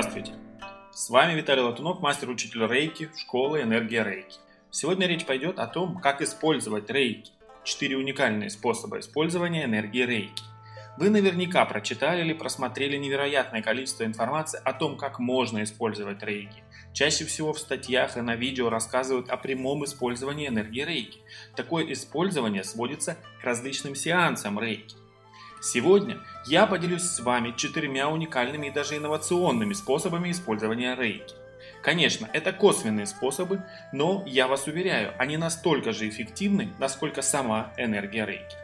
Здравствуйте! С вами Виталий Латунов, мастер-учитель Рейки, школы Энергия Рейки. Сегодня речь пойдет о том, как использовать Рейки. Четыре уникальные способа использования энергии Рейки. Вы наверняка прочитали или просмотрели невероятное количество информации о том, как можно использовать рейки. Чаще всего в статьях и на видео рассказывают о прямом использовании энергии рейки. Такое использование сводится к различным сеансам рейки. Сегодня я поделюсь с вами четырьмя уникальными и даже инновационными способами использования рейки. Конечно, это косвенные способы, но я вас уверяю, они настолько же эффективны, насколько сама энергия рейки.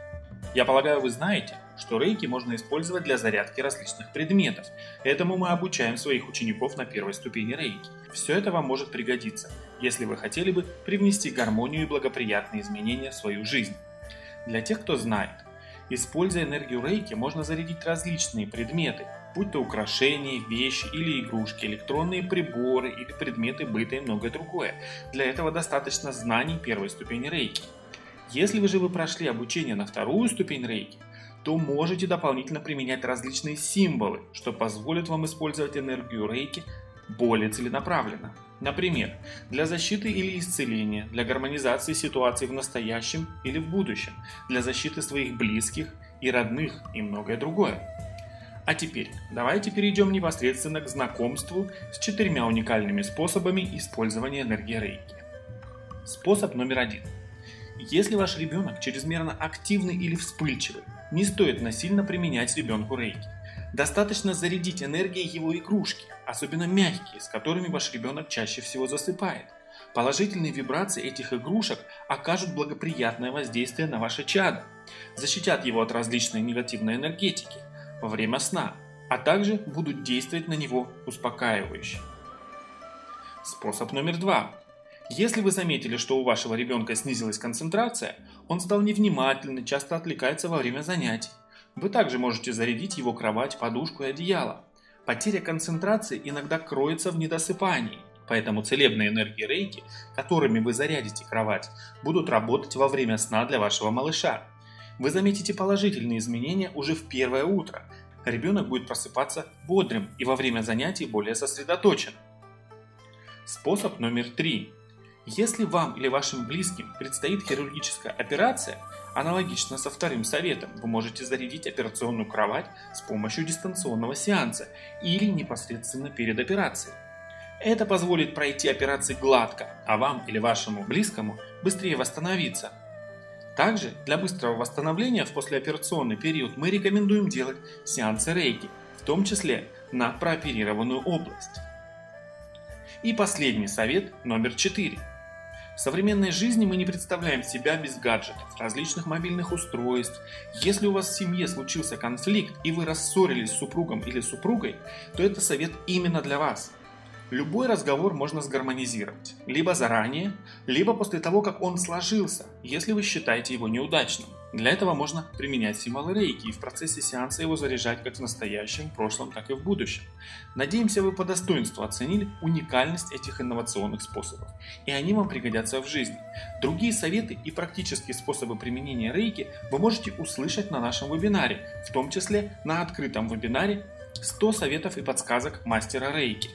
Я полагаю, вы знаете, что рейки можно использовать для зарядки различных предметов. Этому мы обучаем своих учеников на первой ступени рейки. Все это вам может пригодиться, если вы хотели бы привнести гармонию и благоприятные изменения в свою жизнь. Для тех, кто знает, используя энергию рейки, можно зарядить различные предметы, будь то украшения, вещи или игрушки, электронные приборы или предметы быта и многое другое. Для этого достаточно знаний первой ступени рейки. Если вы же вы прошли обучение на вторую ступень рейки, то можете дополнительно применять различные символы, что позволит вам использовать энергию рейки более целенаправленно. Например, для защиты или исцеления, для гармонизации ситуации в настоящем или в будущем, для защиты своих близких и родных и многое другое. А теперь давайте перейдем непосредственно к знакомству с четырьмя уникальными способами использования энергии рейки. Способ номер один. Если ваш ребенок чрезмерно активный или вспыльчивый, не стоит насильно применять ребенку рейки. Достаточно зарядить энергией его игрушки, особенно мягкие, с которыми ваш ребенок чаще всего засыпает. Положительные вибрации этих игрушек окажут благоприятное воздействие на ваше чадо, защитят его от различной негативной энергетики во время сна, а также будут действовать на него успокаивающе. Способ номер два. Если вы заметили, что у вашего ребенка снизилась концентрация, он стал невнимательный, часто отвлекается во время занятий. Вы также можете зарядить его кровать, подушку и одеяло. Потеря концентрации иногда кроется в недосыпании, поэтому целебные энергии рейки, которыми вы зарядите кровать, будут работать во время сна для вашего малыша. Вы заметите положительные изменения уже в первое утро. Ребенок будет просыпаться бодрым и во время занятий более сосредоточен. Способ номер три. Если вам или вашим близким предстоит хирургическая операция, аналогично со вторым советом, вы можете зарядить операционную кровать с помощью дистанционного сеанса или непосредственно перед операцией. Это позволит пройти операции гладко, а вам или вашему близкому быстрее восстановиться. Также для быстрого восстановления в послеоперационный период мы рекомендуем делать сеансы рейки, в том числе на прооперированную область. И последний совет номер 4. В современной жизни мы не представляем себя без гаджетов, различных мобильных устройств. Если у вас в семье случился конфликт и вы рассорились с супругом или супругой, то это совет именно для вас. Любой разговор можно сгармонизировать, либо заранее, либо после того, как он сложился, если вы считаете его неудачным. Для этого можно применять символы рейки и в процессе сеанса его заряжать как в настоящем, прошлом, так и в будущем. Надеемся, вы по достоинству оценили уникальность этих инновационных способов, и они вам пригодятся в жизни. Другие советы и практические способы применения рейки вы можете услышать на нашем вебинаре, в том числе на открытом вебинаре 100 советов и подсказок мастера рейки.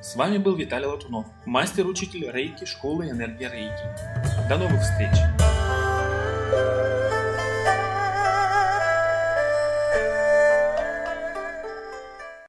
С вами был Виталий Латунов, мастер-учитель рейки школы Энергия Рейки. До новых встреч!